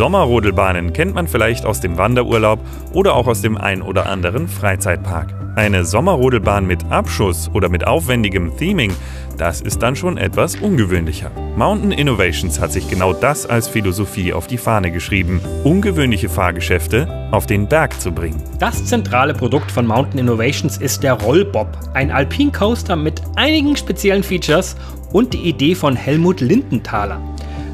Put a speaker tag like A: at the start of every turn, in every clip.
A: Sommerrodelbahnen kennt man vielleicht aus dem Wanderurlaub oder auch aus dem ein oder anderen Freizeitpark. Eine Sommerrodelbahn mit Abschuss oder mit aufwendigem Theming, das ist dann schon etwas ungewöhnlicher. Mountain Innovations hat sich genau das als Philosophie auf die Fahne geschrieben, ungewöhnliche Fahrgeschäfte auf den Berg zu bringen.
B: Das zentrale Produkt von Mountain Innovations ist der Rollbob, ein Alpine Coaster mit einigen speziellen Features und die Idee von Helmut Lindenthaler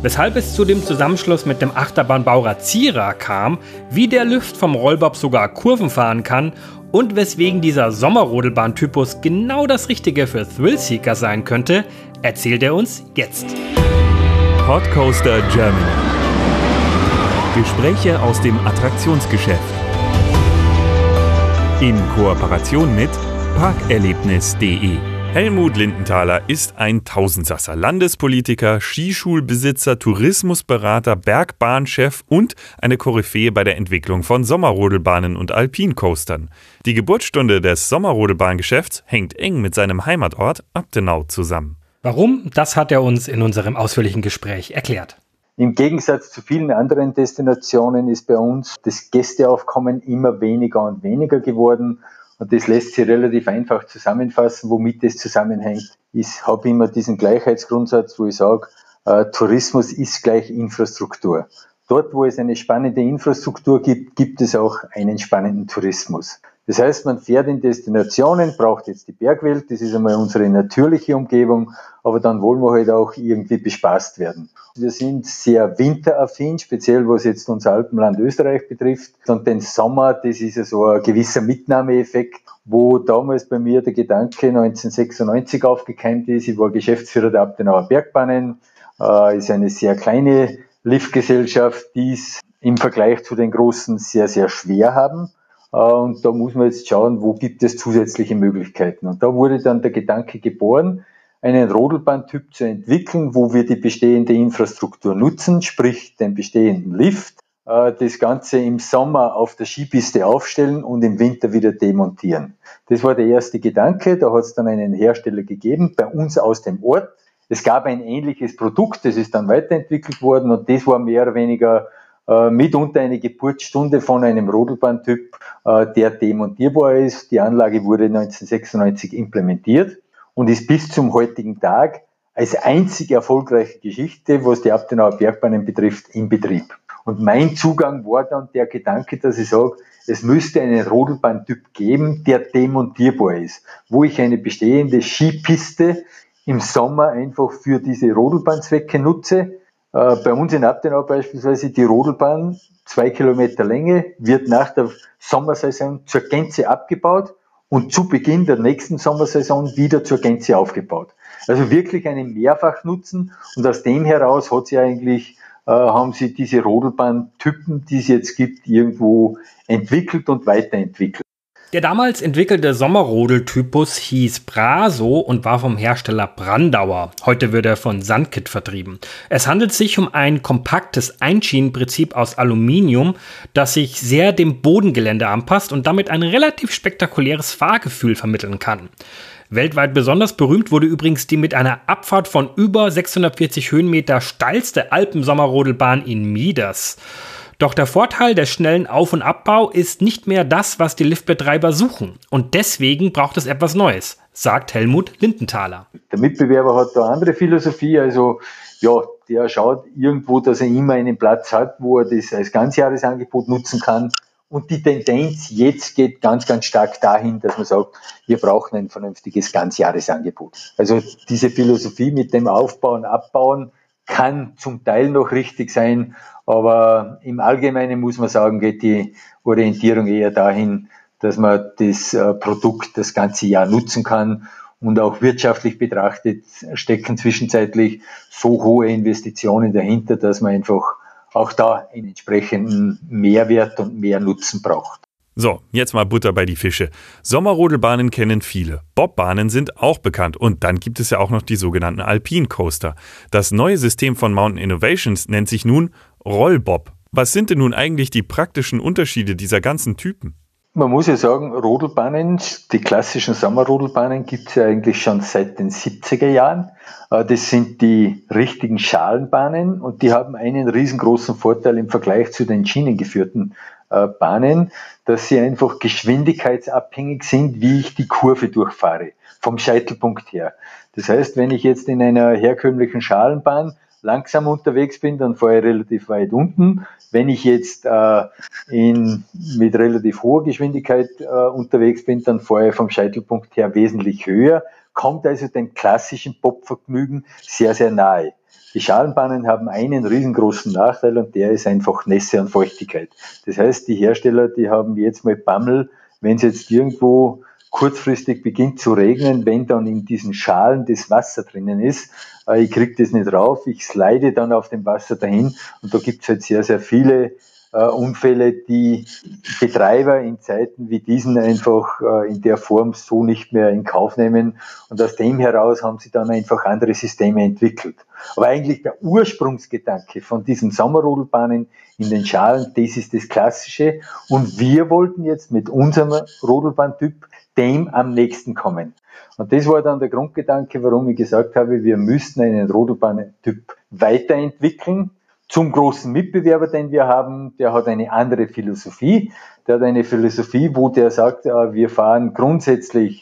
B: weshalb es zu dem Zusammenschluss mit dem Achterbahnbauer Zierer kam, wie der Lüft vom Rollbob sogar Kurven fahren kann und weswegen dieser Sommerrodelbahntypus genau das Richtige für Thrillseeker sein könnte, erzählt er uns jetzt.
A: Podcoaster Germany. Gespräche aus dem Attraktionsgeschäft. In Kooperation mit parkerlebnis.de Helmut Lindenthaler ist ein Tausendsasser, Landespolitiker, Skischulbesitzer, Tourismusberater, Bergbahnchef und eine Koryphäe bei der Entwicklung von Sommerrodelbahnen und Alpincoastern. Die Geburtsstunde des Sommerrodelbahngeschäfts hängt eng mit seinem Heimatort Abtenau zusammen.
B: Warum? Das hat er uns in unserem ausführlichen Gespräch erklärt.
C: Im Gegensatz zu vielen anderen Destinationen ist bei uns das Gästeaufkommen immer weniger und weniger geworden und das lässt sich relativ einfach zusammenfassen, womit das zusammenhängt. Ich habe immer diesen Gleichheitsgrundsatz, wo ich sage, äh, Tourismus ist gleich Infrastruktur. Dort, wo es eine spannende Infrastruktur gibt, gibt es auch einen spannenden Tourismus. Das heißt, man fährt in Destinationen, braucht jetzt die Bergwelt, das ist einmal unsere natürliche Umgebung, aber dann wollen wir halt auch irgendwie bespaßt werden. Wir sind sehr winteraffin, speziell was jetzt unser Alpenland Österreich betrifft. Und den Sommer, das ist ja so ein gewisser Mitnahmeeffekt, wo damals bei mir der Gedanke 1996 aufgekeimt ist. Ich war Geschäftsführer der Abtenauer Bergbahnen, äh, ist eine sehr kleine Liftgesellschaft, die es im Vergleich zu den großen sehr, sehr schwer haben. Äh, und da muss man jetzt schauen, wo gibt es zusätzliche Möglichkeiten. Und da wurde dann der Gedanke geboren, einen Rodelbahntyp zu entwickeln, wo wir die bestehende Infrastruktur nutzen, sprich den bestehenden Lift, äh, das Ganze im Sommer auf der Skipiste aufstellen und im Winter wieder demontieren. Das war der erste Gedanke. Da hat es dann einen Hersteller gegeben, bei uns aus dem Ort. Es gab ein ähnliches Produkt, das ist dann weiterentwickelt worden und das war mehr oder weniger äh, mitunter eine Geburtsstunde von einem Rodelbahntyp, äh, der demontierbar ist. Die Anlage wurde 1996 implementiert und ist bis zum heutigen Tag als einzig erfolgreiche Geschichte, was die Abtenauer Bergbahnen betrifft, in Betrieb. Und mein Zugang war dann der Gedanke, dass ich sage, es müsste einen Rodelbahntyp geben, der demontierbar ist, wo ich eine bestehende Skipiste im Sommer einfach für diese Rodelbahnzwecke nutze, bei uns in Abtenau beispielsweise die Rodelbahn, zwei Kilometer Länge, wird nach der Sommersaison zur Gänze abgebaut und zu Beginn der nächsten Sommersaison wieder zur Gänze aufgebaut. Also wirklich einen Mehrfachnutzen und aus dem heraus hat sie eigentlich, äh, haben sie diese Rodelbahntypen, die es jetzt gibt, irgendwo entwickelt und weiterentwickelt.
B: Der damals entwickelte Sommerrodeltypus hieß Braso und war vom Hersteller Brandauer. Heute wird er von Sandkit vertrieben. Es handelt sich um ein kompaktes Einschienenprinzip aus Aluminium, das sich sehr dem Bodengelände anpasst und damit ein relativ spektakuläres Fahrgefühl vermitteln kann. Weltweit besonders berühmt wurde übrigens die mit einer Abfahrt von über 640 Höhenmeter steilste Alpensommerrodelbahn in Midas. Doch der Vorteil des schnellen Auf- und Abbau ist nicht mehr das, was die Liftbetreiber suchen. Und deswegen braucht es etwas Neues, sagt Helmut Lindenthaler.
C: Der Mitbewerber hat da andere Philosophie, also ja, der schaut irgendwo, dass er immer einen Platz hat, wo er das als Ganzjahresangebot nutzen kann. Und die Tendenz jetzt geht ganz, ganz stark dahin, dass man sagt, wir brauchen ein vernünftiges Ganzjahresangebot. Also diese Philosophie mit dem Aufbauen, Abbauen kann zum Teil noch richtig sein, aber im Allgemeinen muss man sagen, geht die Orientierung eher dahin, dass man das äh, Produkt das ganze Jahr nutzen kann und auch wirtschaftlich betrachtet stecken zwischenzeitlich so hohe Investitionen dahinter, dass man einfach auch da einen entsprechenden Mehrwert und mehr Nutzen braucht.
A: So, jetzt mal Butter bei die Fische. Sommerrodelbahnen kennen viele. Bobbahnen sind auch bekannt. Und dann gibt es ja auch noch die sogenannten Alpine Coaster. Das neue System von Mountain Innovations nennt sich nun Rollbob. Was sind denn nun eigentlich die praktischen Unterschiede dieser ganzen Typen?
C: Man muss ja sagen, Rodelbahnen, die klassischen Sommerrodelbahnen gibt es ja eigentlich schon seit den 70er Jahren. Äh, das sind die richtigen Schalenbahnen und die haben einen riesengroßen Vorteil im Vergleich zu den schienengeführten Bahnen, dass sie einfach geschwindigkeitsabhängig sind, wie ich die Kurve durchfahre, vom Scheitelpunkt her. Das heißt, wenn ich jetzt in einer herkömmlichen Schalenbahn langsam unterwegs bin, dann fahre ich relativ weit unten. Wenn ich jetzt äh, in, mit relativ hoher Geschwindigkeit äh, unterwegs bin, dann fahre ich vom Scheitelpunkt her wesentlich höher, kommt also dem klassischen Popvergnügen sehr, sehr nahe. Die Schalenbahnen haben einen riesengroßen Nachteil und der ist einfach Nässe und Feuchtigkeit. Das heißt, die Hersteller, die haben jetzt mal Bammel, wenn es jetzt irgendwo kurzfristig beginnt zu regnen, wenn dann in diesen Schalen das Wasser drinnen ist. Äh, ich kriege das nicht rauf, ich slide dann auf dem Wasser dahin und da gibt es halt sehr, sehr viele Unfälle, die Betreiber in Zeiten wie diesen einfach äh, in der Form so nicht mehr in Kauf nehmen. Und aus dem heraus haben sie dann einfach andere Systeme entwickelt. Aber eigentlich der Ursprungsgedanke von diesen Sommerrodelbahnen in den Schalen, das ist das Klassische. Und wir wollten jetzt mit unserem Rodelbahntyp dem am nächsten kommen. Und das war dann der Grundgedanke, warum ich gesagt habe, wir müssten einen Rodelbahntyp weiterentwickeln. Zum großen Mitbewerber, den wir haben, der hat eine andere Philosophie. Der hat eine Philosophie, wo der sagt, wir fahren grundsätzlich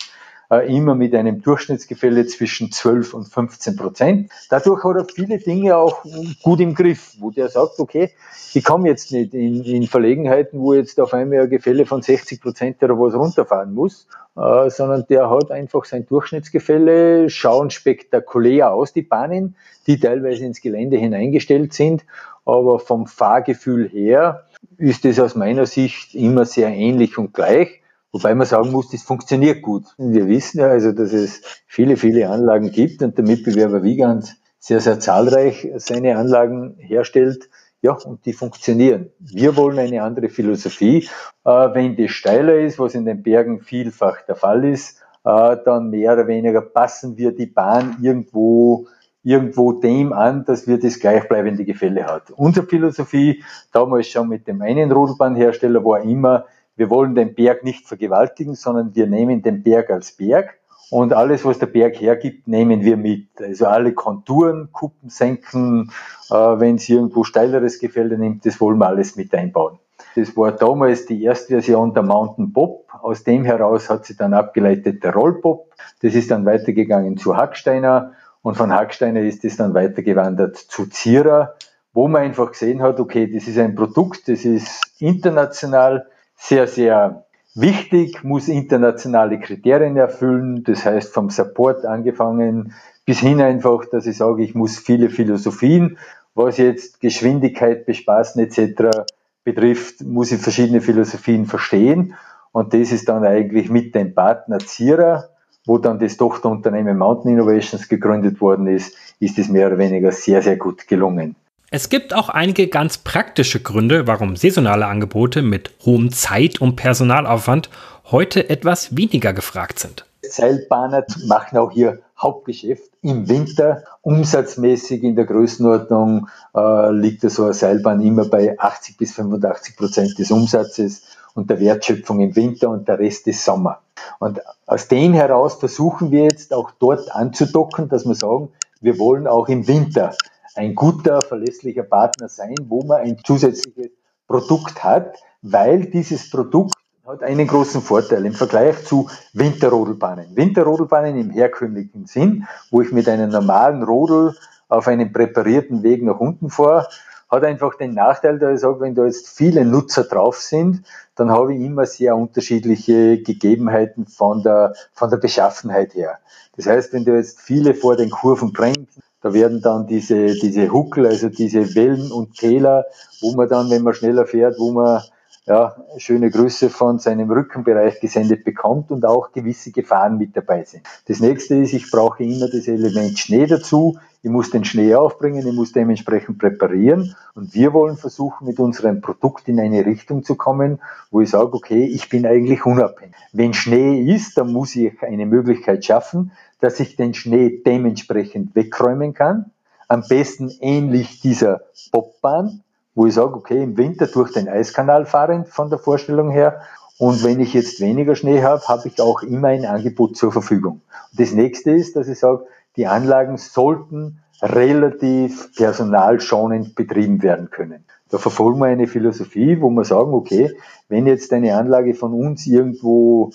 C: immer mit einem Durchschnittsgefälle zwischen 12 und 15 Prozent. Dadurch hat er viele Dinge auch gut im Griff, wo der sagt, okay, ich komme jetzt nicht in, in Verlegenheiten, wo jetzt auf einmal ein Gefälle von 60 Prozent oder was runterfahren muss, äh, sondern der hat einfach sein Durchschnittsgefälle, schauen spektakulär aus, die Bahnen, die teilweise ins Gelände hineingestellt sind, aber vom Fahrgefühl her ist es aus meiner Sicht immer sehr ähnlich und gleich. Wobei man sagen muss, das funktioniert gut. Wir wissen ja also, dass es viele, viele Anlagen gibt und der Mitbewerber Wiegand sehr, sehr zahlreich seine Anlagen herstellt. Ja, und die funktionieren. Wir wollen eine andere Philosophie. Äh, wenn das steiler ist, was in den Bergen vielfach der Fall ist, äh, dann mehr oder weniger passen wir die Bahn irgendwo irgendwo dem an, dass wir das gleichbleibende Gefälle hat. Unsere Philosophie, damals schon mit dem einen Rodelbahnhersteller, war immer, wir wollen den Berg nicht vergewaltigen, sondern wir nehmen den Berg als Berg und alles, was der Berg hergibt, nehmen wir mit. Also alle Konturen, Kuppen senken, äh, wenn es irgendwo steileres Gefälle nimmt, das wollen wir alles mit einbauen. Das war damals die erste Version der Mountain Pop. Aus dem heraus hat sich dann abgeleitet der Rollpop. Das ist dann weitergegangen zu Hacksteiner und von Hacksteiner ist es dann weitergewandert zu Zierer, wo man einfach gesehen hat, okay, das ist ein Produkt, das ist international sehr, sehr wichtig, muss internationale Kriterien erfüllen. Das heißt, vom Support angefangen bis hin einfach, dass ich sage, ich muss viele Philosophien, was jetzt Geschwindigkeit, Bespaßen etc. betrifft, muss ich verschiedene Philosophien verstehen. Und das ist dann eigentlich mit dem Partner Zierer, wo dann das Tochterunternehmen Mountain Innovations gegründet worden ist, ist es mehr oder weniger sehr, sehr gut gelungen.
B: Es gibt auch einige ganz praktische Gründe, warum saisonale Angebote mit hohem Zeit- und Personalaufwand heute etwas weniger gefragt sind.
C: Seilbahner machen auch ihr Hauptgeschäft im Winter. Umsatzmäßig in der Größenordnung äh, liegt so eine Seilbahn immer bei 80 bis 85 Prozent des Umsatzes und der Wertschöpfung im Winter und der Rest ist Sommer. Und aus dem heraus versuchen wir jetzt auch dort anzudocken, dass wir sagen, wir wollen auch im Winter ein guter, verlässlicher Partner sein, wo man ein zusätzliches Produkt hat, weil dieses Produkt hat einen großen Vorteil im Vergleich zu Winterrodelbahnen. Winterrodelbahnen im herkömmlichen Sinn, wo ich mit einem normalen Rodel auf einem präparierten Weg nach unten fahre, hat einfach den Nachteil, dass ich sage, wenn da jetzt viele Nutzer drauf sind, dann habe ich immer sehr unterschiedliche Gegebenheiten von der, von der Beschaffenheit her. Das heißt, wenn du jetzt viele vor den Kurven bringst, da werden dann diese, diese Huckel, also diese Wellen und Täler, wo man dann, wenn man schneller fährt, wo man ja, schöne Grüße von seinem Rückenbereich gesendet bekommt und auch gewisse Gefahren mit dabei sind. Das nächste ist, ich brauche immer das Element Schnee dazu. Ich muss den Schnee aufbringen, ich muss dementsprechend präparieren. Und wir wollen versuchen, mit unserem Produkt in eine Richtung zu kommen, wo ich sage, okay, ich bin eigentlich unabhängig. Wenn Schnee ist, dann muss ich eine Möglichkeit schaffen, dass ich den Schnee dementsprechend wegräumen kann. Am besten ähnlich dieser Bobbahn, wo ich sage, okay, im Winter durch den Eiskanal fahrend von der Vorstellung her Und wenn ich jetzt weniger Schnee habe, habe ich auch immer ein Angebot zur Verfügung. Und das nächste ist, dass ich sage, die Anlagen sollten relativ personalschonend betrieben werden können. Da verfolgen wir eine Philosophie, wo wir sagen, okay, wenn jetzt eine Anlage von uns irgendwo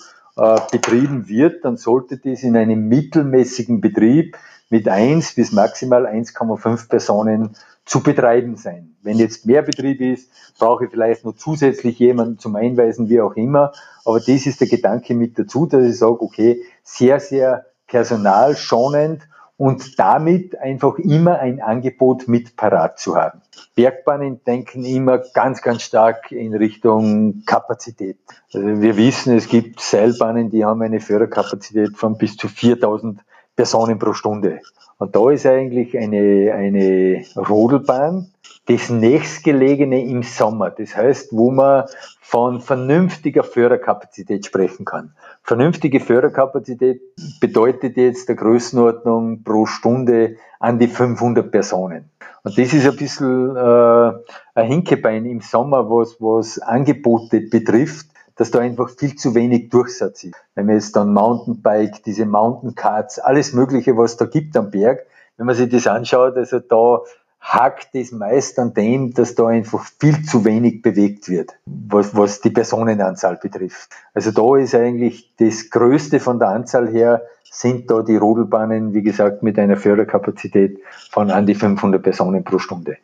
C: betrieben wird, dann sollte das in einem mittelmäßigen Betrieb mit 1 bis maximal 1,5 Personen zu betreiben sein. Wenn jetzt mehr Betrieb ist, brauche ich vielleicht noch zusätzlich jemanden zum Einweisen, wie auch immer. Aber das ist der Gedanke mit dazu, dass ich sage, okay, sehr, sehr personalschonend und damit einfach immer ein Angebot mit parat zu haben. Bergbahnen denken immer ganz, ganz stark in Richtung Kapazität. Also wir wissen, es gibt Seilbahnen, die haben eine Förderkapazität von bis zu 4000 Personen pro Stunde. Und da ist eigentlich eine, eine Rodelbahn das nächstgelegene im Sommer. Das heißt, wo man von vernünftiger Förderkapazität sprechen kann. Vernünftige Förderkapazität bedeutet jetzt der Größenordnung pro Stunde an die 500 Personen. Und das ist ein bisschen äh, ein Hinkebein im Sommer, was, was Angebote betrifft dass da einfach viel zu wenig Durchsatz ist. Wenn man jetzt dann Mountainbike, diese Mountain Cards, alles Mögliche, was da gibt am Berg, wenn man sich das anschaut, also da hakt es meist an dem, dass da einfach viel zu wenig bewegt wird, was, was die Personenanzahl betrifft. Also da ist eigentlich das Größte von der Anzahl her, sind da die Rodelbahnen, wie gesagt, mit einer Förderkapazität von an die 500 Personen pro Stunde.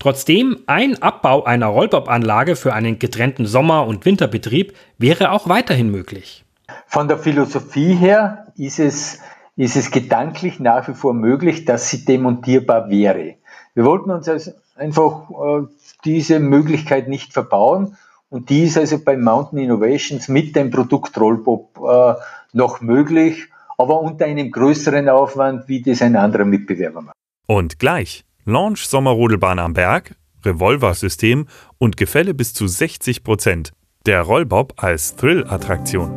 B: Trotzdem, ein Abbau einer Rollbob-Anlage für einen getrennten Sommer- und Winterbetrieb wäre auch weiterhin möglich.
C: Von der Philosophie her ist es, ist es gedanklich nach wie vor möglich, dass sie demontierbar wäre. Wir wollten uns also einfach äh, diese Möglichkeit nicht verbauen und die ist also bei Mountain Innovations mit dem Produkt Rollbob äh, noch möglich, aber unter einem größeren Aufwand, wie das ein anderer Mitbewerber macht.
A: Und gleich Launch Sommerrodelbahn am Berg, Revolver-System und Gefälle bis zu 60 Prozent. Der Rollbob als Thrill-Attraktion.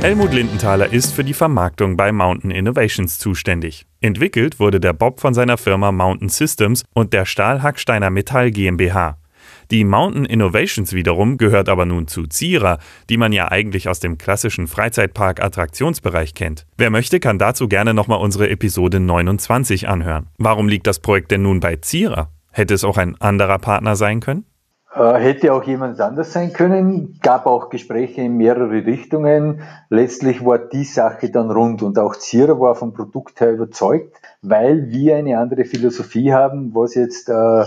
A: Helmut Lindenthaler ist für die Vermarktung bei Mountain Innovations zuständig. Entwickelt wurde der Bob von seiner Firma Mountain Systems und der Stahlhacksteiner Metall GmbH. Die Mountain Innovations wiederum gehört aber nun zu Zierer, die man ja eigentlich aus dem klassischen Freizeitpark-Attraktionsbereich kennt. Wer möchte, kann dazu gerne nochmal unsere Episode 29 anhören. Warum liegt das Projekt denn nun bei Zierer? Hätte es auch ein anderer Partner sein können?
C: Äh, hätte auch jemand anders sein können, gab auch Gespräche in mehrere Richtungen. Letztlich war die Sache dann rund und auch Zierer war vom Produkt her überzeugt, weil wir eine andere Philosophie haben, was jetzt äh,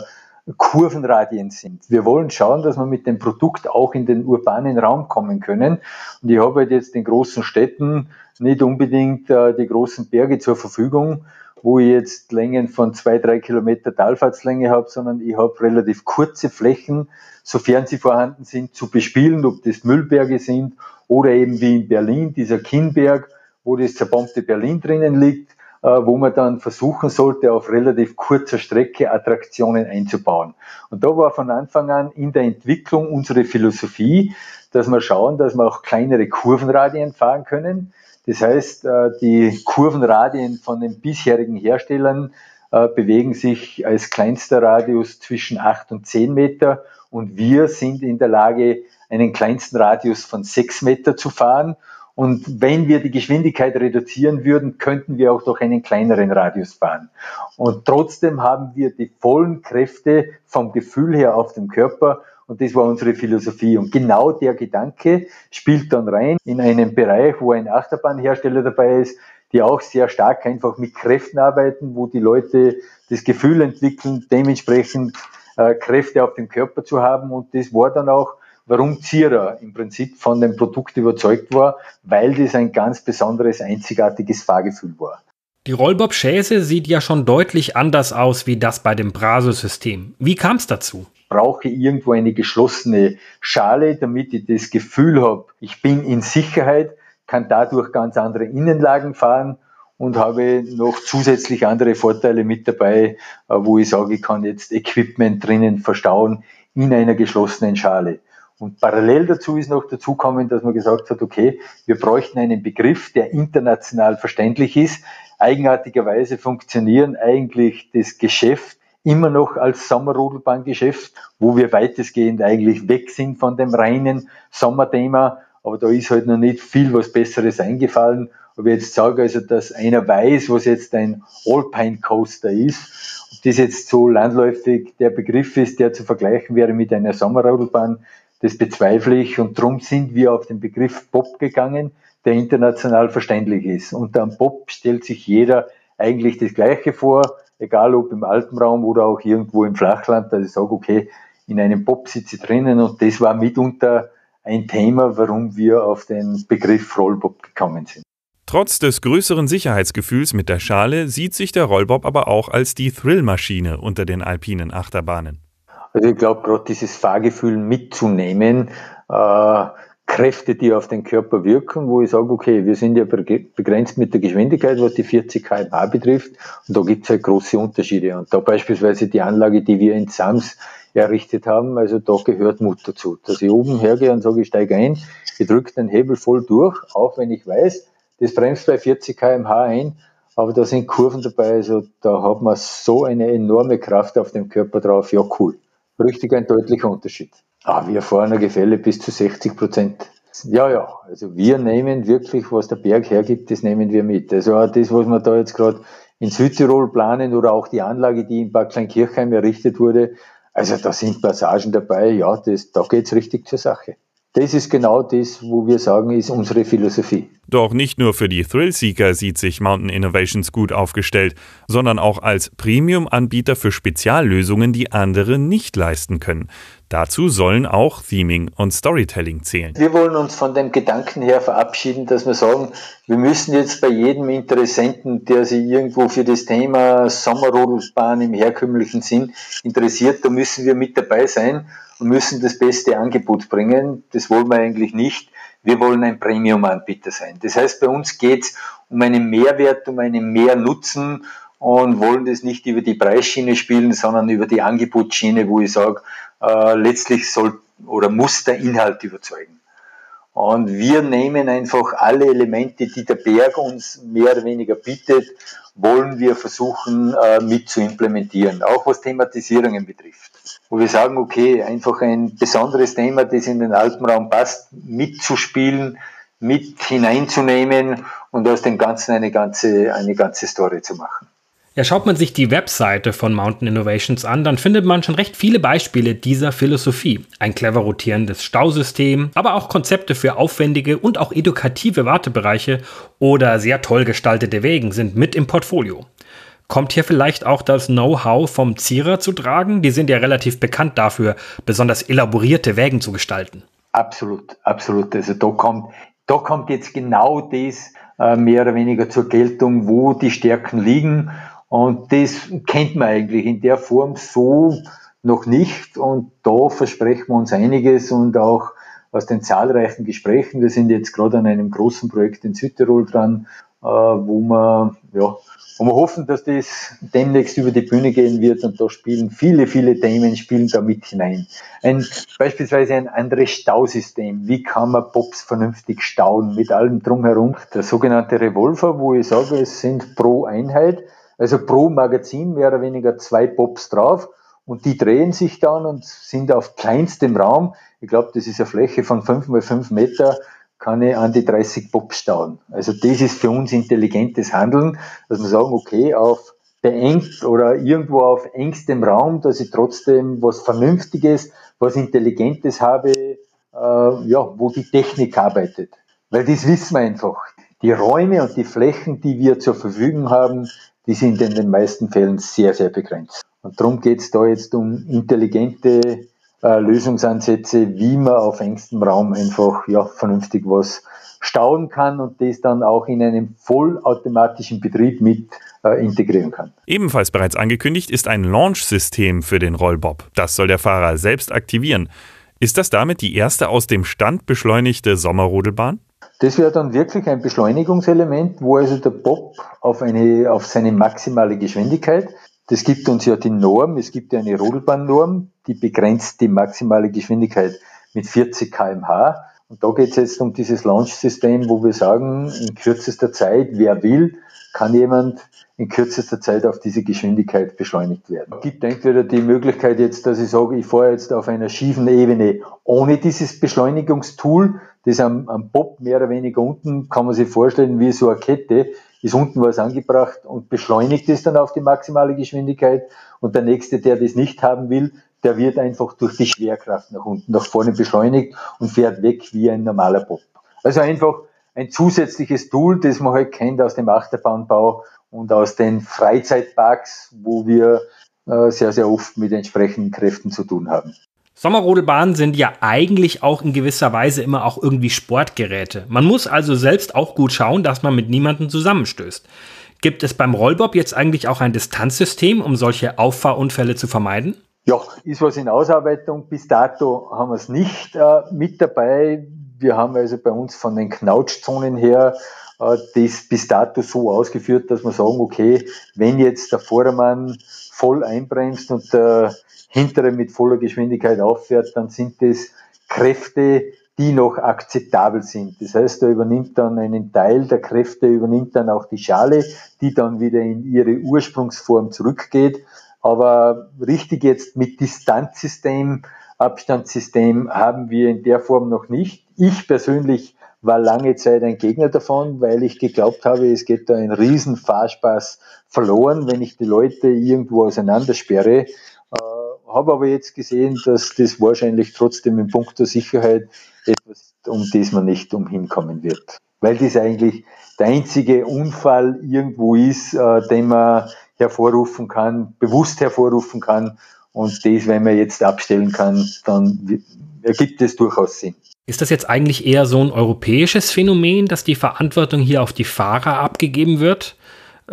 C: Kurvenradien sind. Wir wollen schauen, dass wir mit dem Produkt auch in den urbanen Raum kommen können. Und ich habe halt jetzt den großen Städten nicht unbedingt äh, die großen Berge zur Verfügung, wo ich jetzt Längen von zwei, drei Kilometer Talfahrtslänge habe, sondern ich habe relativ kurze Flächen, sofern sie vorhanden sind, zu bespielen, ob das Müllberge sind oder eben wie in Berlin, dieser Kinnberg, wo das zerbombte Berlin drinnen liegt, äh, wo man dann versuchen sollte, auf relativ kurzer Strecke Attraktionen einzubauen. Und da war von Anfang an in der Entwicklung unsere Philosophie, dass wir schauen, dass wir auch kleinere Kurvenradien fahren können, das heißt, äh, die Kurvenradien von den bisherigen Herstellern äh, bewegen sich als kleinster Radius zwischen 8 und 10 Meter und wir sind in der Lage, einen kleinsten Radius von 6 Meter zu fahren. Und wenn wir die Geschwindigkeit reduzieren würden, könnten wir auch durch einen kleineren Radius fahren. Und trotzdem haben wir die vollen Kräfte vom Gefühl her auf dem Körper und das war unsere Philosophie. Und genau der Gedanke spielt dann rein in einen Bereich, wo ein Achterbahnhersteller dabei ist, die auch sehr stark einfach mit Kräften arbeiten, wo die Leute das Gefühl entwickeln, dementsprechend äh, Kräfte auf dem Körper zu haben. Und das war dann auch, warum Zierer im Prinzip von dem Produkt überzeugt war, weil das ein ganz besonderes, einzigartiges Fahrgefühl war.
B: Die Rollbob-Chaise sieht ja schon deutlich anders aus wie das bei dem Braso-System. Wie kam es dazu?
C: brauche irgendwo eine geschlossene Schale, damit ich das Gefühl habe, ich bin in Sicherheit, kann dadurch ganz andere Innenlagen fahren und habe noch zusätzlich andere Vorteile mit dabei, äh, wo ich sage, ich kann jetzt Equipment drinnen verstauen in einer geschlossenen Schale. Und parallel dazu ist noch dazukommen, dass man gesagt hat, okay, wir bräuchten einen Begriff, der international verständlich ist. Eigenartigerweise funktionieren eigentlich das Geschäft immer noch als Sommerrodelbahngeschäft, wo wir weitestgehend eigentlich weg sind von dem reinen Sommerthema. Aber da ist halt noch nicht viel was Besseres eingefallen. Ob ich jetzt sage, also, dass einer weiß, was jetzt ein Alpine Coaster ist, ob das jetzt so landläufig der Begriff ist, der zu vergleichen wäre mit einer Sommerrodelbahn, das bezweifle ich und darum sind wir auf den Begriff Bob gegangen, der international verständlich ist. Unter einem Bob stellt sich jeder eigentlich das Gleiche vor, egal ob im Alpenraum oder auch irgendwo im Flachland, dass ich sage, okay, in einem Bob sitze ich drinnen und das war mitunter ein Thema, warum wir auf den Begriff Rollbob gekommen sind.
A: Trotz des größeren Sicherheitsgefühls mit der Schale sieht sich der Rollbob aber auch als die Thrillmaschine unter den alpinen Achterbahnen.
C: Also ich glaube, gerade dieses Fahrgefühl mitzunehmen, äh, Kräfte, die auf den Körper wirken, wo ich sage, okay, wir sind ja begrenzt mit der Geschwindigkeit, was die 40 km/h betrifft, und da gibt es halt große Unterschiede. Und da beispielsweise die Anlage, die wir in Sams errichtet haben, also da gehört Mut dazu. Dass ich oben hergehe und sage, ich steige ein, ich drücke den Hebel voll durch, auch wenn ich weiß, das bremst bei 40 km/h ein, aber da sind Kurven dabei, also da hat man so eine enorme Kraft auf dem Körper drauf, ja cool richtig ein deutlicher Unterschied. Ah, wir fahren Gefälle bis zu 60 Prozent. Ja, ja, also wir nehmen wirklich, was der Berg hergibt, das nehmen wir mit. Also auch das, was wir da jetzt gerade in Südtirol planen oder auch die Anlage, die in Bad Kleinkirchheim errichtet wurde, also da sind Passagen dabei, ja, das, da geht's richtig zur Sache. Das ist genau das, wo wir sagen, ist unsere Philosophie.
A: Doch nicht nur für die Thrillseeker sieht sich Mountain Innovations gut aufgestellt, sondern auch als Premium-Anbieter für Speziallösungen, die andere nicht leisten können. Dazu sollen auch Theming und Storytelling zählen.
C: Wir wollen uns von dem Gedanken her verabschieden, dass wir sagen, wir müssen jetzt bei jedem Interessenten, der sich irgendwo für das Thema Sommerrodelbahn im herkömmlichen Sinn interessiert, da müssen wir mit dabei sein müssen das beste Angebot bringen. Das wollen wir eigentlich nicht. Wir wollen ein Premium-Anbieter sein. Das heißt, bei uns geht es um einen Mehrwert, um einen Mehrnutzen und wollen das nicht über die Preisschiene spielen, sondern über die Angebotsschiene, wo ich sage, äh, letztlich soll oder muss der Inhalt überzeugen. Und wir nehmen einfach alle Elemente, die der Berg uns mehr oder weniger bietet, wollen wir versuchen äh, mit zu implementieren, auch was Thematisierungen betrifft. Wo wir sagen, okay, einfach ein besonderes Thema, das in den Alpenraum passt, mitzuspielen, mit hineinzunehmen und aus dem Ganzen eine ganze, eine ganze Story zu machen.
B: Ja, schaut man sich die Webseite von Mountain Innovations an, dann findet man schon recht viele Beispiele dieser Philosophie. Ein clever rotierendes Stausystem, aber auch Konzepte für aufwendige und auch edukative Wartebereiche oder sehr toll gestaltete Wegen sind mit im Portfolio. Kommt hier vielleicht auch das Know-how vom Zierer zu tragen? Die sind ja relativ bekannt dafür, besonders elaborierte Wägen zu gestalten.
C: Absolut, absolut. Also da kommt, da kommt jetzt genau das äh, mehr oder weniger zur Geltung, wo die Stärken liegen und das kennt man eigentlich in der Form so noch nicht. Und da versprechen wir uns einiges und auch aus den zahlreichen Gesprächen. Wir sind jetzt gerade an einem großen Projekt in Südtirol dran, äh, wo wir, ja, wo wir hoffen, dass das demnächst über die Bühne gehen wird und da spielen viele, viele Themen spielen da mit hinein. Ein, beispielsweise ein anderes Stausystem. Wie kann man Pops vernünftig stauen mit allem drumherum? Der sogenannte Revolver, wo ich sage, es sind pro Einheit also pro Magazin mehr oder weniger zwei Pops drauf und die drehen sich dann und sind auf kleinstem Raum. Ich glaube, das ist eine Fläche von fünf mal fünf Meter, kann ich an die 30 Pops stauen. Also das ist für uns intelligentes Handeln, dass wir sagen, okay, auf beengt oder irgendwo auf engstem Raum, dass ich trotzdem was Vernünftiges, was Intelligentes habe, äh, ja, wo die Technik arbeitet. Weil das wissen wir einfach. Die Räume und die Flächen, die wir zur Verfügung haben, die sind in den meisten Fällen sehr, sehr begrenzt. Und darum geht es da jetzt um intelligente äh, Lösungsansätze, wie man auf engstem Raum einfach ja, vernünftig was stauen kann und das dann auch in einem vollautomatischen Betrieb mit äh, integrieren kann.
A: Ebenfalls bereits angekündigt ist ein Launch-System für den Rollbob. Das soll der Fahrer selbst aktivieren. Ist das damit die erste aus dem Stand beschleunigte Sommerrodelbahn?
C: Das wäre dann wirklich ein Beschleunigungselement, wo also der Bob auf, eine, auf seine maximale Geschwindigkeit, das gibt uns ja die Norm, es gibt ja eine Rodelbahnnorm, die begrenzt die maximale Geschwindigkeit mit 40 kmh. Und da geht es jetzt um dieses Launch-System, wo wir sagen, in kürzester Zeit, wer will, kann jemand in kürzester Zeit auf diese Geschwindigkeit beschleunigt werden. Es gibt entweder die Möglichkeit jetzt, dass ich sage, ich fahre jetzt auf einer schiefen Ebene ohne dieses Beschleunigungstool, das am, am Bob mehr oder weniger unten, kann man sich vorstellen, wie so eine Kette, ist unten was angebracht und beschleunigt es dann auf die maximale Geschwindigkeit. Und der nächste, der das nicht haben will, der wird einfach durch die Schwerkraft nach unten, nach vorne beschleunigt und fährt weg wie ein normaler Bob. Also einfach ein zusätzliches Tool, das man halt kennt aus dem Achterbahnbau und aus den Freizeitparks, wo wir äh, sehr, sehr oft mit entsprechenden Kräften zu tun haben.
B: Sommerrodelbahnen sind ja eigentlich auch in gewisser Weise immer auch irgendwie Sportgeräte. Man muss also selbst auch gut schauen, dass man mit niemandem zusammenstößt. Gibt es beim Rollbob jetzt eigentlich auch ein Distanzsystem, um solche Auffahrunfälle zu vermeiden?
C: Ja, ist was in Ausarbeitung. Bis dato haben wir es nicht äh, mit dabei. Wir haben also bei uns von den Knautschzonen her äh, das bis dato so ausgeführt, dass wir sagen, okay, wenn jetzt der Vordermann voll einbremst und der hintere mit voller Geschwindigkeit auffährt, dann sind das Kräfte, die noch akzeptabel sind. Das heißt, er übernimmt dann einen Teil der Kräfte, übernimmt dann auch die Schale, die dann wieder in ihre Ursprungsform zurückgeht. Aber richtig jetzt mit Distanzsystem, Abstandssystem haben wir in der Form noch nicht. Ich persönlich war lange Zeit ein Gegner davon, weil ich geglaubt habe, es geht da ein riesen Fahrspaß verloren, wenn ich die Leute irgendwo auseinandersperre. Äh, habe aber jetzt gesehen, dass das wahrscheinlich trotzdem in puncto Sicherheit etwas, um das man nicht umhinkommen wird. Weil das eigentlich der einzige Unfall irgendwo ist, äh, den man hervorrufen kann, bewusst hervorrufen kann. Und das, wenn man jetzt abstellen kann, dann ergibt es durchaus Sinn.
B: Ist das jetzt eigentlich eher so ein europäisches Phänomen, dass die Verantwortung hier auf die Fahrer abgegeben wird?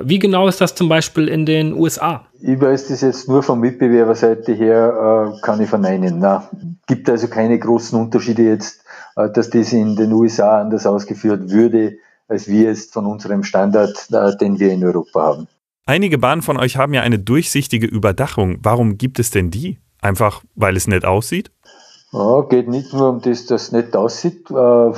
B: Wie genau ist das zum Beispiel in den USA?
C: Ich weiß das jetzt nur vom Mitbewerberseite her, äh, kann ich verneinen. Na, gibt also keine großen Unterschiede jetzt, äh, dass das in den USA anders ausgeführt würde, als wir es von unserem Standard, äh, den wir in Europa haben.
A: Einige Bahnen von euch haben ja eine durchsichtige Überdachung. Warum gibt es denn die? Einfach, weil es nett aussieht?
C: Ja, geht nicht nur um das, dass es nett aussieht, äh,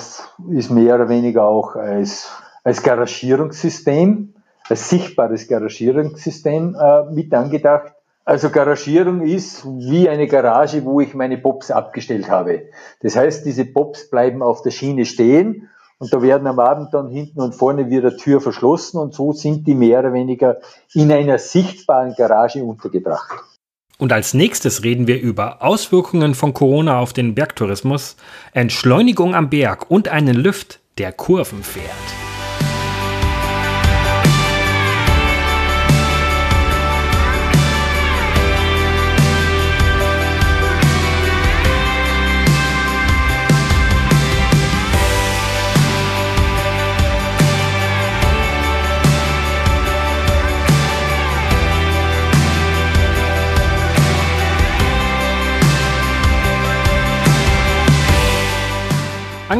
C: ist mehr oder weniger auch als, als Garagierungssystem, als sichtbares Garagierungssystem äh, mit angedacht. Also Garagierung ist wie eine Garage, wo ich meine Pops abgestellt habe. Das heißt, diese Pops bleiben auf der Schiene stehen und da werden am Abend dann hinten und vorne wieder Tür verschlossen und so sind die mehr oder weniger in einer sichtbaren Garage untergebracht.
B: Und als nächstes reden wir über Auswirkungen von Corona auf den Bergtourismus, Entschleunigung am Berg und einen Lift, der Kurven fährt.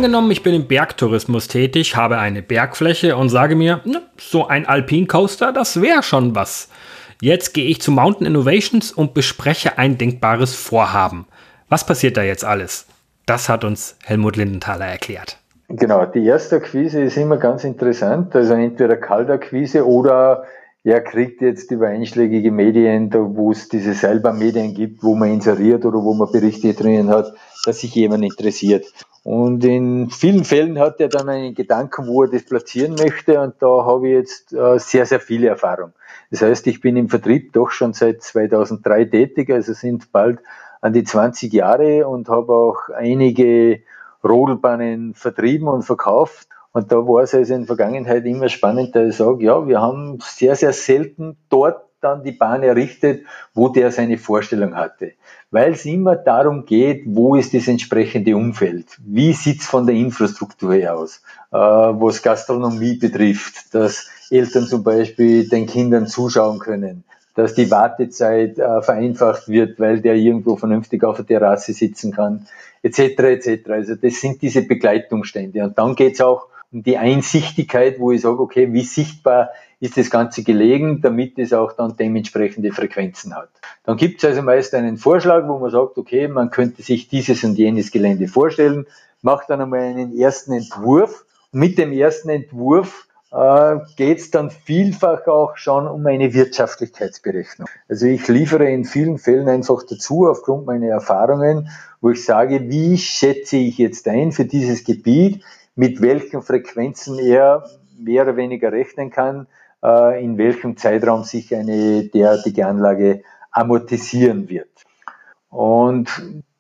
B: Angenommen, ich bin im Bergtourismus tätig, habe eine Bergfläche und sage mir, na, so ein Alpine Coaster, das wäre schon was. Jetzt gehe ich zu Mountain Innovations und bespreche ein denkbares Vorhaben. Was passiert da jetzt alles? Das hat uns Helmut Lindenthaler erklärt.
C: Genau, die erste Akquise ist immer ganz interessant. Also entweder Kaltakquise oder er kriegt jetzt über einschlägige Medien, wo es diese Seilbahnmedien gibt, wo man inseriert oder wo man Berichte drinnen hat, dass sich jemand interessiert. Und in vielen Fällen hat er dann einen Gedanken, wo er das platzieren möchte. Und da habe ich jetzt äh, sehr, sehr viele Erfahrung. Das heißt, ich bin im Vertrieb doch schon seit 2003 tätig, also sind bald an die 20 Jahre und habe auch einige Rodelbahnen vertrieben und verkauft. Und da war es also in der Vergangenheit immer spannend, da ich sage, ja, wir haben sehr, sehr selten dort dann die Bahn errichtet, wo der seine Vorstellung hatte. Weil es immer darum geht, wo ist das entsprechende Umfeld? Wie sieht's von der Infrastruktur her aus? Äh, was Gastronomie betrifft, dass Eltern zum Beispiel den Kindern zuschauen können, dass die Wartezeit äh, vereinfacht wird, weil der irgendwo vernünftig auf der Terrasse sitzen kann, etc. etc. Also das sind diese Begleitumstände. Und dann geht's auch um die Einsichtigkeit, wo ich sage, okay, wie sichtbar ist das Ganze gelegen, damit es auch dann dementsprechende Frequenzen hat. Dann gibt es also meist einen Vorschlag, wo man sagt, okay, man könnte sich dieses und jenes Gelände vorstellen, macht dann einmal einen ersten Entwurf. Mit dem ersten Entwurf äh, geht es dann vielfach auch schon um eine Wirtschaftlichkeitsberechnung. Also ich liefere in vielen Fällen einfach dazu, aufgrund meiner Erfahrungen, wo ich sage, wie schätze ich jetzt ein für dieses Gebiet, mit welchen Frequenzen er mehr oder weniger rechnen kann, in welchem Zeitraum sich eine derartige Anlage amortisieren wird. Und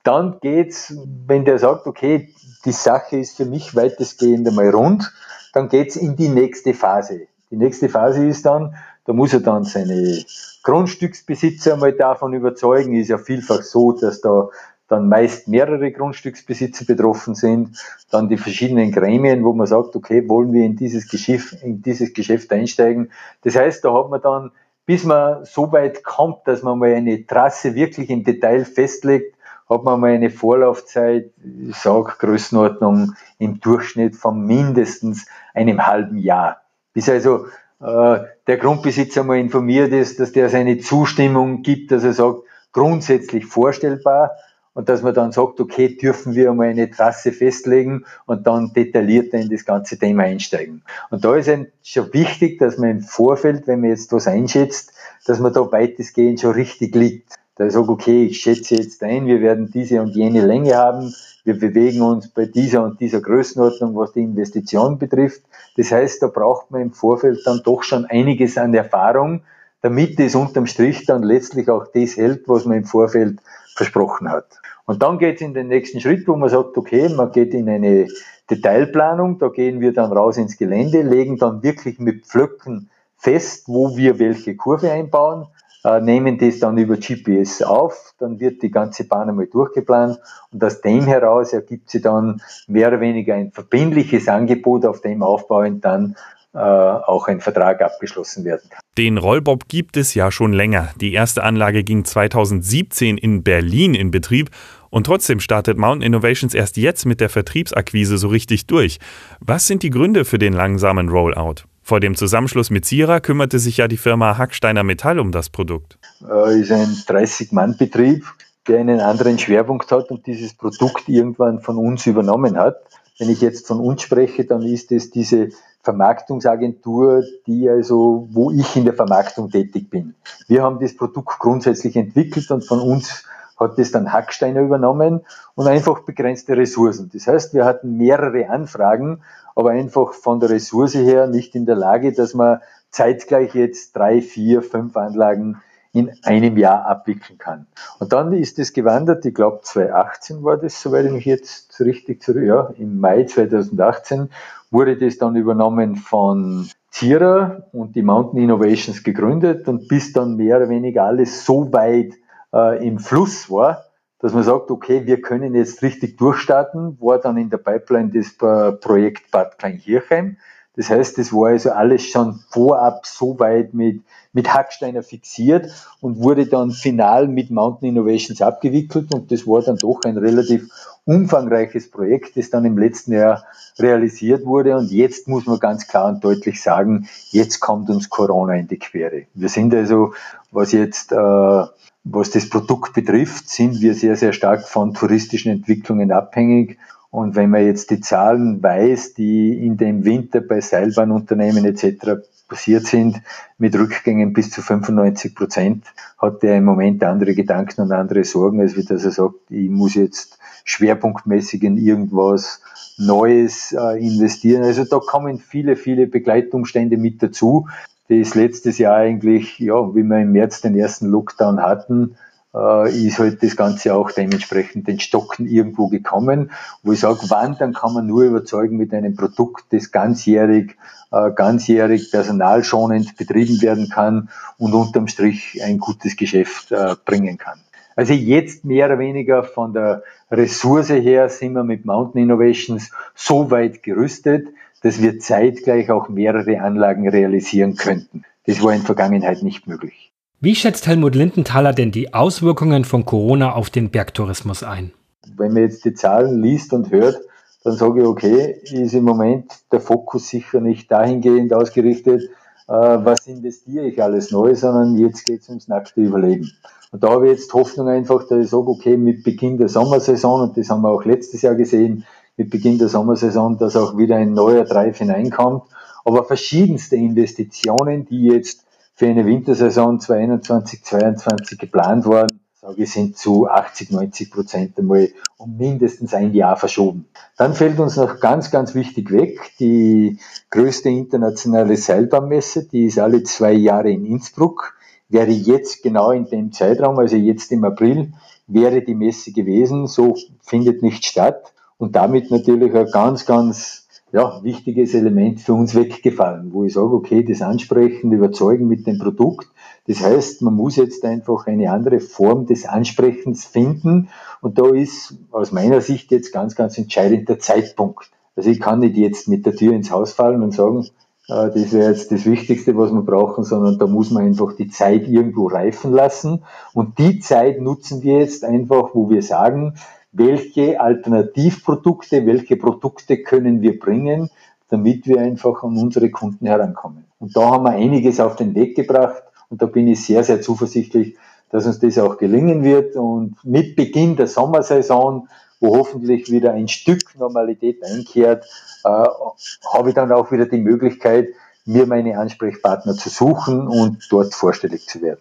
C: dann geht's, wenn der sagt, okay, die Sache ist für mich weitestgehend einmal rund, dann geht's in die nächste Phase. Die nächste Phase ist dann, da muss er dann seine Grundstücksbesitzer mal davon überzeugen. Ist ja vielfach so, dass da dann meist mehrere Grundstücksbesitzer betroffen sind, dann die verschiedenen Gremien, wo man sagt, okay, wollen wir in dieses Geschäft, in dieses Geschäft einsteigen. Das heißt, da hat man dann, bis man so weit kommt, dass man mal eine Trasse wirklich im Detail festlegt, hat man mal eine Vorlaufzeit, ich sage Größenordnung im Durchschnitt von mindestens einem halben Jahr. Bis also äh, der Grundbesitzer mal informiert ist, dass der seine Zustimmung gibt, dass er sagt, grundsätzlich vorstellbar und dass man dann sagt, okay, dürfen wir mal eine Trasse festlegen und dann detaillierter in das ganze Thema einsteigen. Und da ist es schon wichtig, dass man im Vorfeld, wenn man jetzt was einschätzt, dass man da weitestgehend schon richtig liegt da ich sage, okay, ich schätze jetzt ein, wir werden diese und jene Länge haben, wir bewegen uns bei dieser und dieser Größenordnung, was die Investition betrifft. Das heißt, da braucht man im Vorfeld dann doch schon einiges an Erfahrung, damit es unterm Strich dann letztlich auch das hält, was man im Vorfeld versprochen hat. Und dann geht es in den nächsten Schritt, wo man sagt, okay, man geht in eine Detailplanung, da gehen wir dann raus ins Gelände, legen dann wirklich mit Pflöcken fest, wo wir welche Kurve einbauen, äh, nehmen das dann über GPS auf, dann wird die ganze Bahn einmal durchgeplant und aus dem heraus ergibt sich dann mehr oder weniger ein verbindliches Angebot, auf dem aufbauend dann auch ein Vertrag abgeschlossen werden kann.
A: Den Rollbob gibt es ja schon länger. Die erste Anlage ging 2017 in Berlin in Betrieb und trotzdem startet Mountain Innovations erst jetzt mit der Vertriebsakquise so richtig durch. Was sind die Gründe für den langsamen Rollout? Vor dem Zusammenschluss mit Sira kümmerte sich ja die Firma Hacksteiner Metall um das Produkt.
C: Äh, ist ein 30-Mann-Betrieb, der einen anderen Schwerpunkt hat und dieses Produkt irgendwann von uns übernommen hat. Wenn ich jetzt von uns spreche, dann ist es diese Vermarktungsagentur, die also, wo ich in der Vermarktung tätig bin. Wir haben das Produkt grundsätzlich entwickelt und von uns hat das dann Hacksteiner übernommen und einfach begrenzte Ressourcen. Das heißt, wir hatten mehrere Anfragen, aber einfach von der Ressource her nicht in der Lage, dass man zeitgleich jetzt drei, vier, fünf Anlagen in einem Jahr abwickeln kann. Und dann ist es gewandert, ich glaube 2018 war das, soweit ich mich jetzt richtig zurück, ja, im Mai 2018 wurde das dann übernommen von Zierer und die Mountain Innovations gegründet und bis dann mehr oder weniger alles so weit äh, im Fluss war, dass man sagt, okay, wir können jetzt richtig durchstarten, war dann in der Pipeline das Projekt Bad Kleinkirchheim. Das heißt, das war also alles schon vorab so weit mit, mit Hacksteiner fixiert und wurde dann final mit Mountain Innovations abgewickelt und das war dann doch ein relativ umfangreiches Projekt, das dann im letzten Jahr realisiert wurde und jetzt muss man ganz klar und deutlich sagen, jetzt kommt uns Corona in die Quere. Wir sind also, was jetzt äh, was das Produkt betrifft, sind wir sehr, sehr stark von touristischen Entwicklungen abhängig. Und wenn man jetzt die Zahlen weiß, die in dem Winter bei Seilbahnunternehmen etc. passiert sind, mit Rückgängen bis zu 95 Prozent, hat er im Moment andere Gedanken und andere Sorgen, als wie dass er sagt, ich muss jetzt schwerpunktmäßig in irgendwas Neues äh, investieren. Also da kommen viele, viele Begleitumstände mit dazu, das letztes Jahr eigentlich, ja, wie wir im März den ersten Lockdown hatten, äh, ist halt das Ganze auch dementsprechend den Stocken irgendwo gekommen, wo ich sage, wann, dann kann man nur überzeugen mit einem Produkt, das ganzjährig, äh, ganzjährig personalschonend betrieben werden kann und unterm Strich ein gutes Geschäft äh, bringen kann. Also jetzt mehr oder weniger von der Ressource her sind wir mit Mountain Innovations so weit gerüstet, dass wir zeitgleich auch mehrere Anlagen realisieren könnten. Das war in Vergangenheit nicht möglich.
B: Wie schätzt Helmut Lindenthaler denn die Auswirkungen von Corona auf den Bergtourismus ein?
C: Wenn man jetzt die Zahlen liest und hört, dann sage ich, okay, ist im Moment der Fokus sicher nicht dahingehend ausgerichtet, äh, was investiere ich alles neu, sondern jetzt geht es ums nackte Überleben. Und da habe ich jetzt Hoffnung einfach, dass ich sage, okay, mit Beginn der Sommersaison, und das haben wir auch letztes Jahr gesehen, mit Beginn der Sommersaison, dass auch wieder ein neuer Drive hineinkommt. Aber verschiedenste Investitionen, die jetzt für eine Wintersaison 2021, 2022 geplant waren, sage ich, sind zu 80, 90 Prozent einmal um mindestens ein Jahr verschoben. Dann fällt uns noch ganz, ganz wichtig weg, die größte internationale Seilbahnmesse, die ist alle zwei Jahre in Innsbruck wäre jetzt genau in dem Zeitraum, also jetzt im April, wäre die Messe gewesen. So findet nicht statt und damit natürlich ein ganz, ganz ja, wichtiges Element für uns weggefallen, wo ich sage, okay, das Ansprechen, Überzeugen mit dem Produkt. Das heißt, man muss jetzt einfach eine andere Form des Ansprechens finden. Und da ist aus meiner Sicht jetzt ganz, ganz entscheidend der Zeitpunkt. Also ich kann nicht jetzt mit der Tür ins Haus fallen und sagen, äh, das wäre jetzt das Wichtigste, was wir brauchen, sondern da muss man einfach die Zeit irgendwo reifen lassen. Und die Zeit nutzen wir jetzt einfach, wo wir sagen, welche Alternativprodukte, welche Produkte können wir bringen, damit wir einfach an unsere Kunden herankommen. Und da haben wir einiges auf den Weg gebracht und da bin ich sehr, sehr zuversichtlich, dass uns das auch gelingen wird. Und mit Beginn der Sommersaison wo hoffentlich wieder ein Stück Normalität einkehrt, äh, habe ich dann auch wieder die Möglichkeit, mir meine Ansprechpartner zu suchen und dort vorstellig zu werden.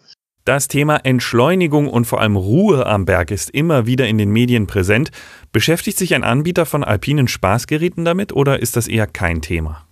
A: Das Thema Entschleunigung und vor allem Ruhe am Berg ist immer wieder in den Medien präsent. Beschäftigt sich ein Anbieter von alpinen Spaßgeräten damit oder ist das eher kein Thema?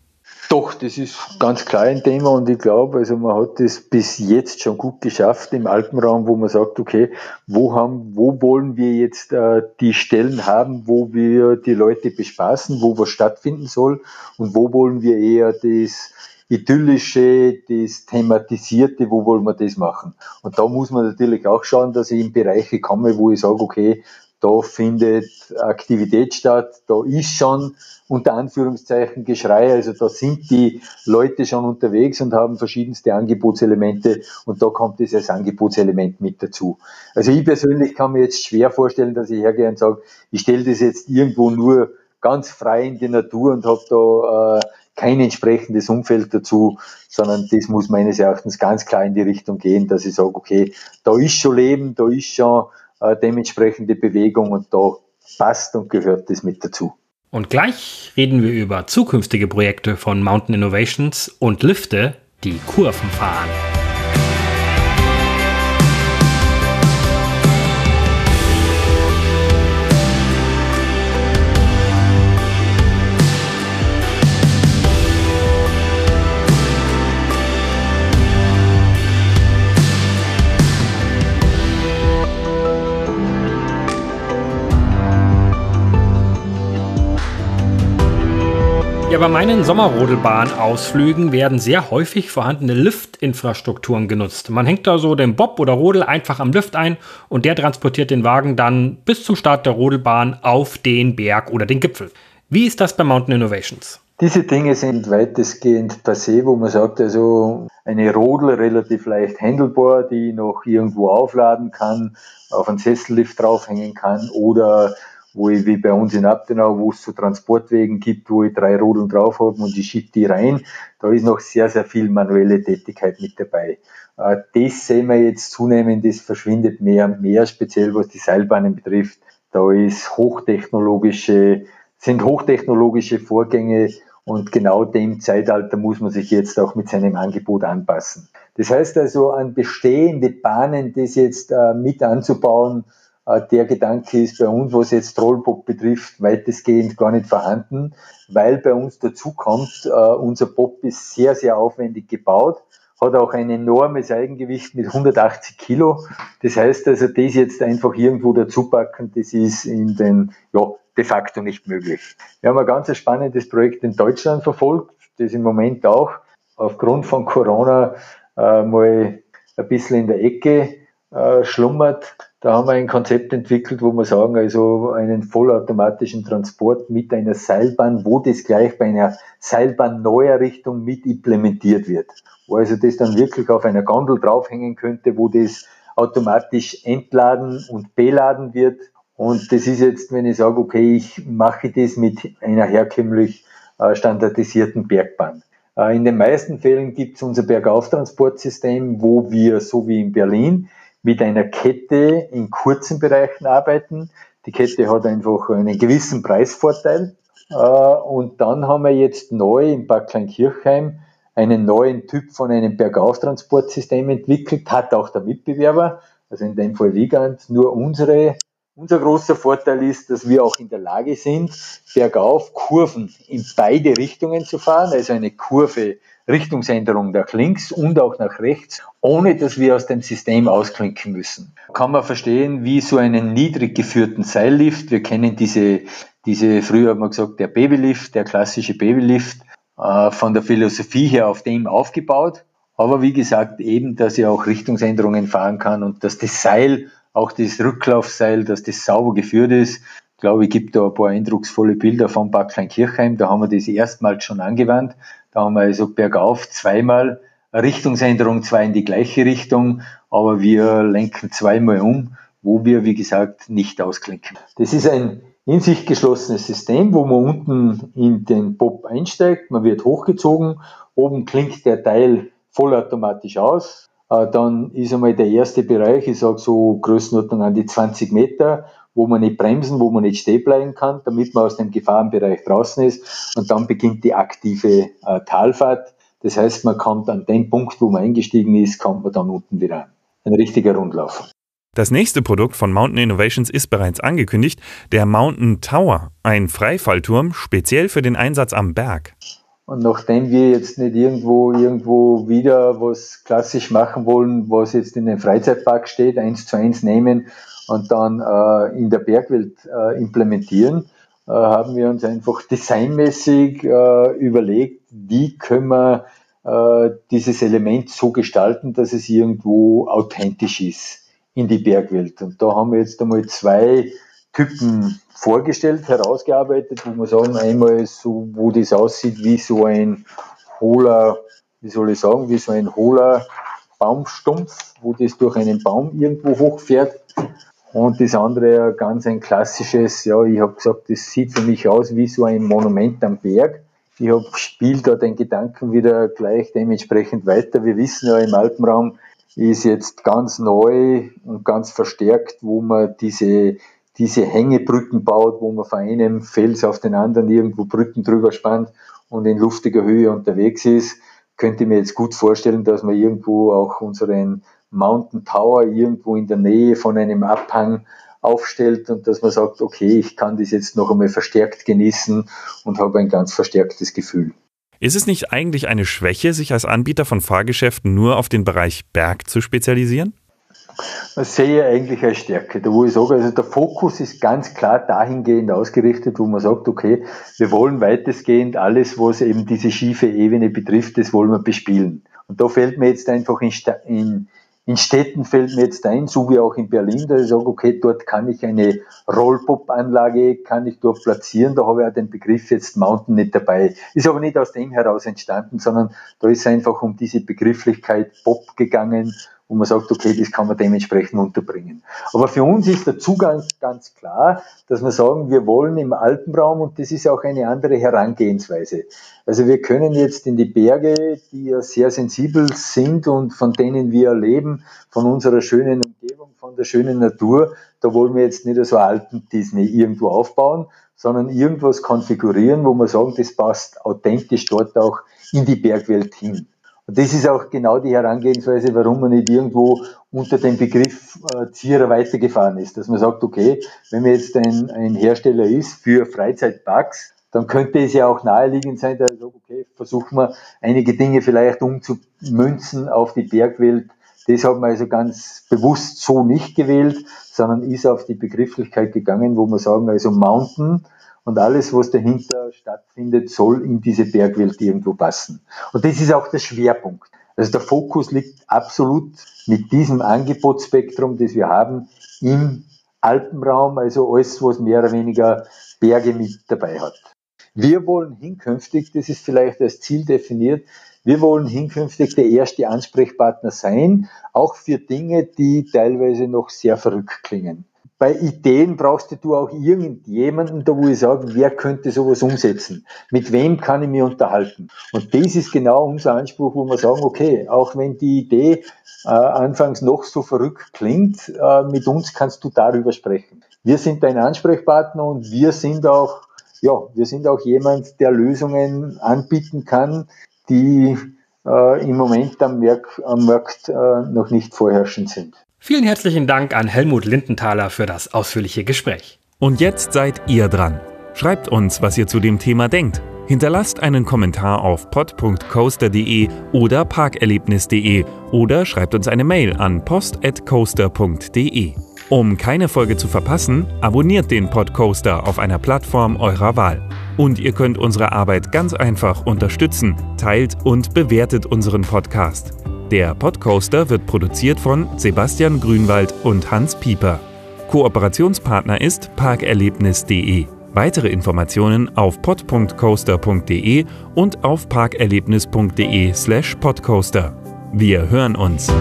C: Doch, das ist ganz klar ein Thema und ich glaube, also man hat das bis jetzt schon gut geschafft im Alpenraum, wo man sagt, okay, wo haben, wo wollen wir jetzt äh, die Stellen haben, wo wir die Leute bespaßen, wo was stattfinden soll und wo wollen wir eher das idyllische, das thematisierte, wo wollen wir das machen? Und da muss man natürlich auch schauen, dass ich in Bereiche komme, wo ich sage, okay, da findet Aktivität statt, da ist schon unter Anführungszeichen Geschrei, also da sind die Leute schon unterwegs und haben verschiedenste Angebotselemente und da kommt es als Angebotselement mit dazu. Also ich persönlich kann mir jetzt schwer vorstellen, dass ich hergehe und sage, ich stelle das jetzt irgendwo nur ganz frei in die Natur und habe da äh, kein entsprechendes Umfeld dazu, sondern das muss meines Erachtens ganz klar in die Richtung gehen, dass ich sage, okay, da ist schon Leben, da ist schon äh, dementsprechende Bewegung und da passt und gehört das mit dazu.
B: Und gleich reden wir über zukünftige Projekte von Mountain Innovations und Lifte, die Kurven fahren. Ja, bei meinen Sommerrodelbahn-Ausflügen werden sehr häufig vorhandene Liftinfrastrukturen genutzt. Man hängt da so den Bob oder Rodel einfach am Lift ein und der transportiert den Wagen dann bis zum Start der Rodelbahn auf den Berg oder den Gipfel. Wie ist das bei Mountain Innovations?
C: Diese Dinge sind weitestgehend passé, wo man sagt, also eine Rodel relativ leicht handelbar, die noch irgendwo aufladen kann, auf einen Sessellift draufhängen kann oder wo ich wie bei uns in Abtenau, wo es so Transportwegen gibt, wo ich drei Rodeln drauf habe und ich schiebe die rein, da ist noch sehr, sehr viel manuelle Tätigkeit mit dabei. Äh, das sehen wir jetzt zunehmend, das verschwindet mehr und mehr, speziell was die Seilbahnen betrifft. Da ist hochtechnologische, sind hochtechnologische Vorgänge und genau dem Zeitalter muss man sich jetzt auch mit seinem Angebot anpassen. Das heißt also, an bestehende Bahnen, das jetzt äh, mit anzubauen, der Gedanke ist bei uns, was jetzt Trollbob betrifft, weitestgehend gar nicht vorhanden, weil bei uns dazu kommt, äh, unser Bob ist sehr, sehr aufwendig gebaut, hat auch ein enormes Eigengewicht mit 180 Kilo. Das heißt also, das jetzt einfach irgendwo dazu packen, das ist in den, ja, de facto nicht möglich. Wir haben ein ganz spannendes Projekt in Deutschland verfolgt, das im Moment auch aufgrund von Corona äh, mal ein bisschen in der Ecke äh, schlummert. Da haben wir ein Konzept entwickelt, wo wir sagen, also einen vollautomatischen Transport mit einer Seilbahn, wo das gleich bei einer Seilbahn-Neuerrichtung mit implementiert wird. Wo also das dann wirklich auf einer Gondel draufhängen könnte, wo das automatisch entladen und beladen wird. Und das ist jetzt, wenn ich sage, okay, ich mache das mit einer herkömmlich äh, standardisierten Bergbahn. Äh, in den meisten Fällen gibt es unser Bergauftransportsystem, wo wir, so wie in Berlin, mit einer Kette in kurzen Bereichen arbeiten. Die Kette hat einfach einen gewissen Preisvorteil. Äh, und dann haben wir jetzt neu in Bad Kleinkirchheim einen neuen Typ von einem Bergauftransportsystem entwickelt, hat auch der Mitbewerber, also in dem Fall Wiegand, nur unsere unser großer Vorteil ist, dass wir auch in der Lage sind, bergauf Kurven in beide Richtungen zu fahren, also eine Kurve Richtungsänderung nach links und auch nach rechts, ohne dass wir aus dem System ausklinken müssen. Kann man verstehen, wie so einen niedrig geführten Seillift, wir kennen diese, diese früher hat man gesagt, der Babylift, der klassische Babylift, äh, von der Philosophie her auf dem aufgebaut. Aber wie gesagt, eben, dass er auch Richtungsänderungen fahren kann und dass das Seil auch das Rücklaufseil, dass das sauber geführt ist. Ich glaube, ich gibt da ein paar eindrucksvolle Bilder von Backlein Kirchheim. Da haben wir das erstmals schon angewandt. Da haben wir also bergauf zweimal eine Richtungsänderung, zwar in die gleiche Richtung, aber wir lenken zweimal um, wo wir, wie gesagt, nicht ausklinken. Das ist ein in sich geschlossenes System, wo man unten in den Bob einsteigt, man wird hochgezogen, oben klingt der Teil vollautomatisch aus, dann ist einmal der erste Bereich, ich sage so Größenordnung an die 20 Meter, wo man nicht bremsen, wo man nicht stehen bleiben kann, damit man aus dem Gefahrenbereich draußen ist. Und dann beginnt die aktive äh, Talfahrt. Das heißt, man kommt an dem Punkt, wo man eingestiegen ist, kommt man dann unten wieder an. Ein richtiger Rundlauf.
A: Das nächste Produkt von Mountain Innovations ist bereits angekündigt, der Mountain Tower, ein Freifallturm speziell für den Einsatz am Berg.
C: Und nachdem wir jetzt nicht irgendwo, irgendwo wieder was klassisch machen wollen, was jetzt in den Freizeitpark steht, eins zu eins nehmen und dann äh, in der Bergwelt äh, implementieren, äh, haben wir uns einfach designmäßig äh, überlegt, wie können wir äh, dieses Element so gestalten, dass es irgendwo authentisch ist in die Bergwelt. Und da haben wir jetzt einmal zwei Typen vorgestellt, herausgearbeitet, wo man sagen, einmal so, wo das aussieht wie so ein hohler, wie soll ich sagen, wie so ein hohler Baumstumpf, wo das durch einen Baum irgendwo hochfährt. Und das andere ganz ein klassisches, ja, ich habe gesagt, das sieht für mich aus wie so ein Monument am Berg. Ich habe spielt da den Gedanken wieder gleich dementsprechend weiter. Wir wissen ja im Alpenraum ist jetzt ganz neu und ganz verstärkt, wo man diese diese Hängebrücken baut, wo man von einem Fels auf den anderen irgendwo Brücken drüber spannt und in luftiger Höhe unterwegs ist, könnte ich mir jetzt gut vorstellen, dass man irgendwo auch unseren Mountain Tower irgendwo in der Nähe von einem Abhang aufstellt und dass man sagt, okay, ich kann das jetzt noch einmal verstärkt genießen und habe ein ganz verstärktes Gefühl.
A: Ist es nicht eigentlich eine Schwäche, sich als Anbieter von Fahrgeschäften nur auf den Bereich Berg zu spezialisieren?
C: Sehe ich eigentlich als Stärke. Da wo ich sage, also der Fokus ist ganz klar dahingehend ausgerichtet, wo man sagt, okay, wir wollen weitestgehend alles, was eben diese schiefe Ebene betrifft, das wollen wir bespielen. Und da fällt mir jetzt einfach in, in, in Städten fällt mir jetzt ein, so wie auch in Berlin, da ich sage, okay, dort kann ich eine Rollpop-Anlage, kann ich dort platzieren, da habe ich auch den Begriff jetzt Mountain nicht dabei. Ist aber nicht aus dem heraus entstanden, sondern da ist einfach um diese Begrifflichkeit Pop gegangen wo man sagt, okay, das kann man dementsprechend unterbringen. Aber für uns ist der Zugang ganz klar, dass wir sagen, wir wollen im Alpenraum und das ist auch eine andere Herangehensweise. Also wir können jetzt in die Berge, die ja sehr sensibel sind und von denen wir erleben, von unserer schönen Umgebung, von der schönen Natur, da wollen wir jetzt nicht so Alpen-Disney irgendwo aufbauen, sondern irgendwas konfigurieren, wo wir sagen, das passt authentisch dort auch in die Bergwelt hin. Und das ist auch genau die Herangehensweise, warum man nicht irgendwo unter dem Begriff äh, Zierer weitergefahren ist. Dass man sagt, okay, wenn man jetzt ein, ein Hersteller ist für Freizeitparks, dann könnte es ja auch naheliegend sein, dass sage, okay, versuchen wir einige Dinge vielleicht umzumünzen auf die Bergwelt. Das hat man also ganz bewusst so nicht gewählt, sondern ist auf die Begrifflichkeit gegangen, wo man sagen, also Mountain und alles, was dahinter stattfindet, soll in diese Bergwelt irgendwo passen. Und das ist auch der Schwerpunkt. Also der Fokus liegt absolut mit diesem Angebotsspektrum, das wir haben, im Alpenraum, also alles, was mehr oder weniger Berge mit dabei hat. Wir wollen hinkünftig, das ist vielleicht als Ziel definiert, wir wollen hinkünftig der erste Ansprechpartner sein, auch für Dinge, die teilweise noch sehr verrückt klingen. Bei Ideen brauchst du auch irgendjemanden, da wo ich sage, wer könnte sowas umsetzen? Mit wem kann ich mich unterhalten? Und das ist genau unser Anspruch, wo wir sagen, okay, auch wenn die Idee äh, anfangs noch so verrückt klingt, äh, mit uns kannst du darüber sprechen. Wir sind dein Ansprechpartner und wir sind auch, ja, wir sind auch jemand, der Lösungen anbieten kann, die äh, im Moment am, Merk, am Markt äh, noch nicht vorherrschend sind.
B: Vielen herzlichen Dank an Helmut Lindenthaler für das ausführliche Gespräch.
A: Und jetzt seid ihr dran. Schreibt uns, was ihr zu dem Thema denkt. Hinterlasst einen Kommentar auf pod.coaster.de oder parkerlebnis.de oder schreibt uns eine Mail an post.coaster.de. Um keine Folge zu verpassen, abonniert den Podcoaster auf einer Plattform eurer Wahl. Und ihr könnt unsere Arbeit ganz einfach unterstützen, teilt und bewertet unseren Podcast. Der Podcoaster wird produziert von Sebastian Grünwald und Hans Pieper. Kooperationspartner ist parkerlebnis.de. Weitere Informationen auf pod.coaster.de und auf parkerlebnis.de/podcoaster. Wir hören uns.